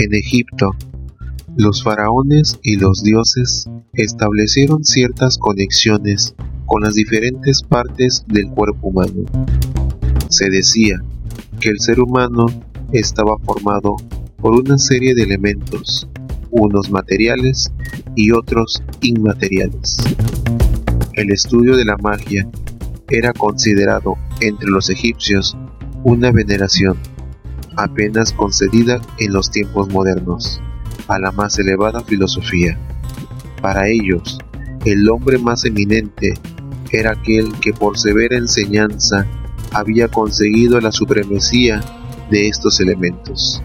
En Egipto, los faraones y los dioses establecieron ciertas conexiones con las diferentes partes del cuerpo humano. Se decía que el ser humano estaba formado por una serie de elementos, unos materiales y otros inmateriales. El estudio de la magia era considerado entre los egipcios una veneración apenas concedida en los tiempos modernos a la más elevada filosofía. Para ellos, el hombre más eminente era aquel que por severa enseñanza había conseguido la supremacía de estos elementos.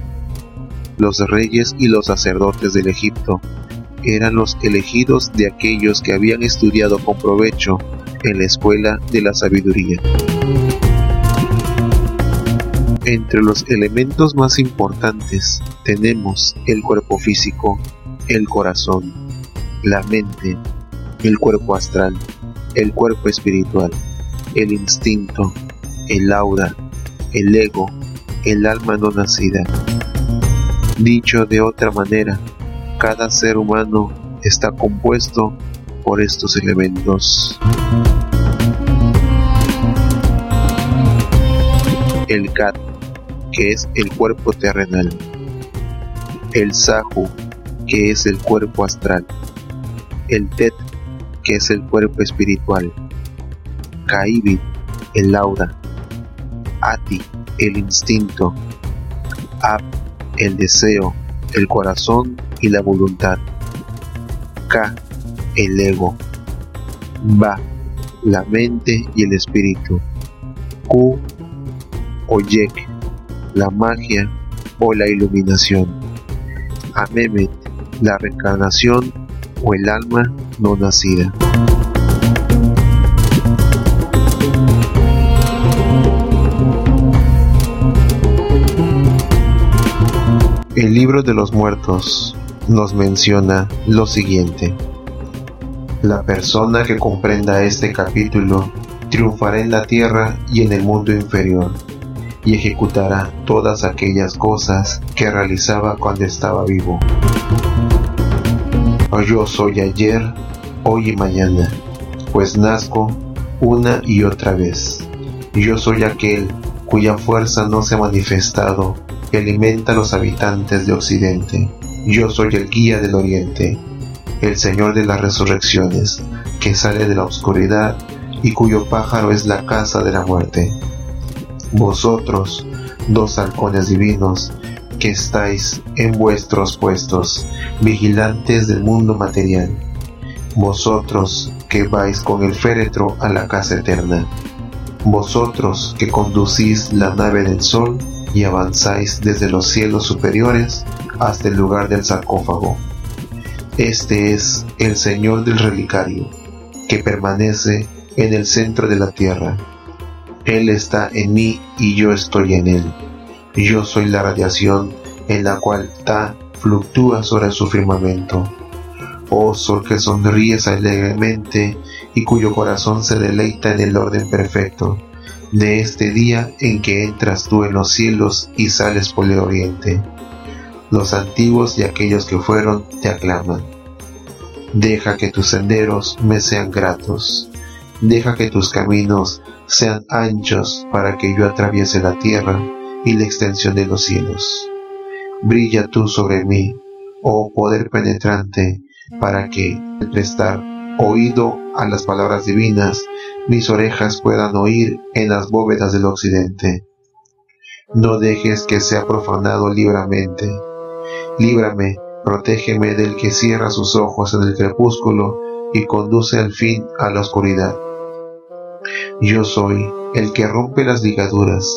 Los reyes y los sacerdotes del Egipto eran los elegidos de aquellos que habían estudiado con provecho en la escuela de la sabiduría. Entre los elementos más importantes tenemos el cuerpo físico, el corazón, la mente, el cuerpo astral, el cuerpo espiritual, el instinto, el aura, el ego, el alma no nacida. Dicho de otra manera, cada ser humano está compuesto por estos elementos. El Kat, que es el cuerpo terrenal. El Sahu, que es el cuerpo astral. El Tet, que es el cuerpo espiritual. Kaibit, el aura. Ati, el instinto. Ab, el deseo, el corazón y la voluntad. Ka, el ego. Ba, la mente y el espíritu. Ku, o Yek, la magia o la iluminación. Amemet, la reencarnación o el alma no nacida. El libro de los muertos nos menciona lo siguiente. La persona que comprenda este capítulo triunfará en la tierra y en el mundo inferior, y ejecutará todas aquellas cosas que realizaba cuando estaba vivo. Yo soy ayer, hoy y mañana, pues nazco una y otra vez. Yo soy aquel cuya fuerza no se ha manifestado alimenta a los habitantes de Occidente. Yo soy el guía del Oriente, el Señor de las resurrecciones, que sale de la oscuridad y cuyo pájaro es la casa de la muerte. Vosotros, dos halcones divinos, que estáis en vuestros puestos, vigilantes del mundo material. Vosotros que vais con el féretro a la casa eterna. Vosotros que conducís la nave del sol y avanzáis desde los cielos superiores hasta el lugar del sarcófago. Este es el Señor del relicario, que permanece en el centro de la tierra. Él está en mí y yo estoy en él. Yo soy la radiación en la cual Ta fluctúa sobre su firmamento. Oh sol que sonríes alegremente y cuyo corazón se deleita en el orden perfecto de este día en que entras tú en los cielos y sales por el oriente. Los antiguos y aquellos que fueron te aclaman. Deja que tus senderos me sean gratos. Deja que tus caminos sean anchos para que yo atraviese la tierra y la extensión de los cielos. Brilla tú sobre mí, oh poder penetrante, para que, al prestar oído a las palabras divinas, mis orejas puedan oír en las bóvedas del occidente. No dejes que sea profanado libremente. Líbrame, protégeme del que cierra sus ojos en el crepúsculo y conduce al fin a la oscuridad. Yo soy el que rompe las ligaduras,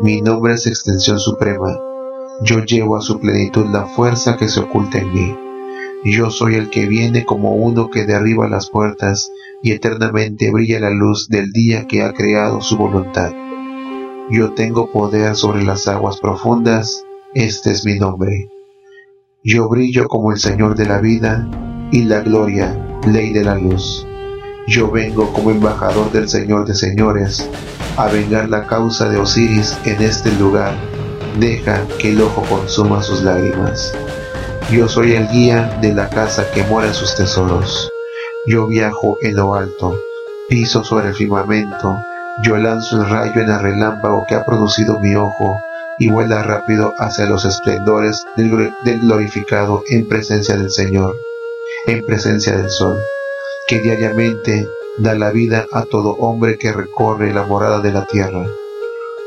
mi nombre es extensión suprema, yo llevo a su plenitud la fuerza que se oculta en mí. Yo soy el que viene como uno que derriba las puertas y eternamente brilla la luz del día que ha creado su voluntad. Yo tengo poder sobre las aguas profundas, este es mi nombre. Yo brillo como el Señor de la vida y la gloria, ley de la luz. Yo vengo como embajador del Señor de señores a vengar la causa de Osiris en este lugar deja que el ojo consuma sus lágrimas. Yo soy el guía de la casa que mora en sus tesoros. Yo viajo en lo alto, piso sobre el firmamento, yo lanzo el rayo en el relámpago que ha producido mi ojo y vuela rápido hacia los esplendores del, glorificado en presencia del Señor, en presencia del sol, que diariamente da la vida a todo hombre que recorre la morada de la tierra.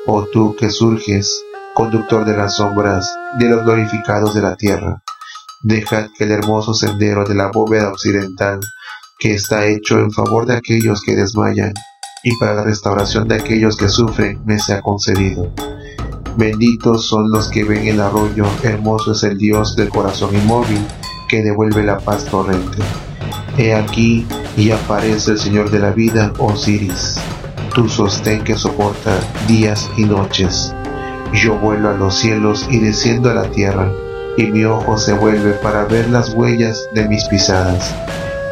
Oh tú que surges, conductor de las sombras de los glorificados de la tierra, Dejad que el hermoso sendero de la bóveda occidental, que está hecho en favor de aquellos que desmayan y para la restauración de aquellos que sufren, me sea concedido. Benditos son los que ven el arroyo, hermoso es el Dios del corazón inmóvil, que devuelve la paz torrente. He aquí y aparece el Señor de la vida, Osiris, tu sostén que soporta días y noches. Yo vuelo a los cielos y desciendo a la tierra y mi ojo se vuelve para ver las huellas de mis pisadas.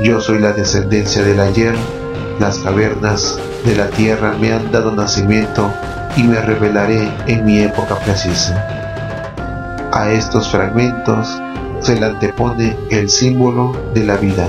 Yo soy la descendencia del ayer, las cavernas de la tierra me han dado nacimiento y me revelaré en mi época precisa. A estos fragmentos se le antepone el símbolo de la vida.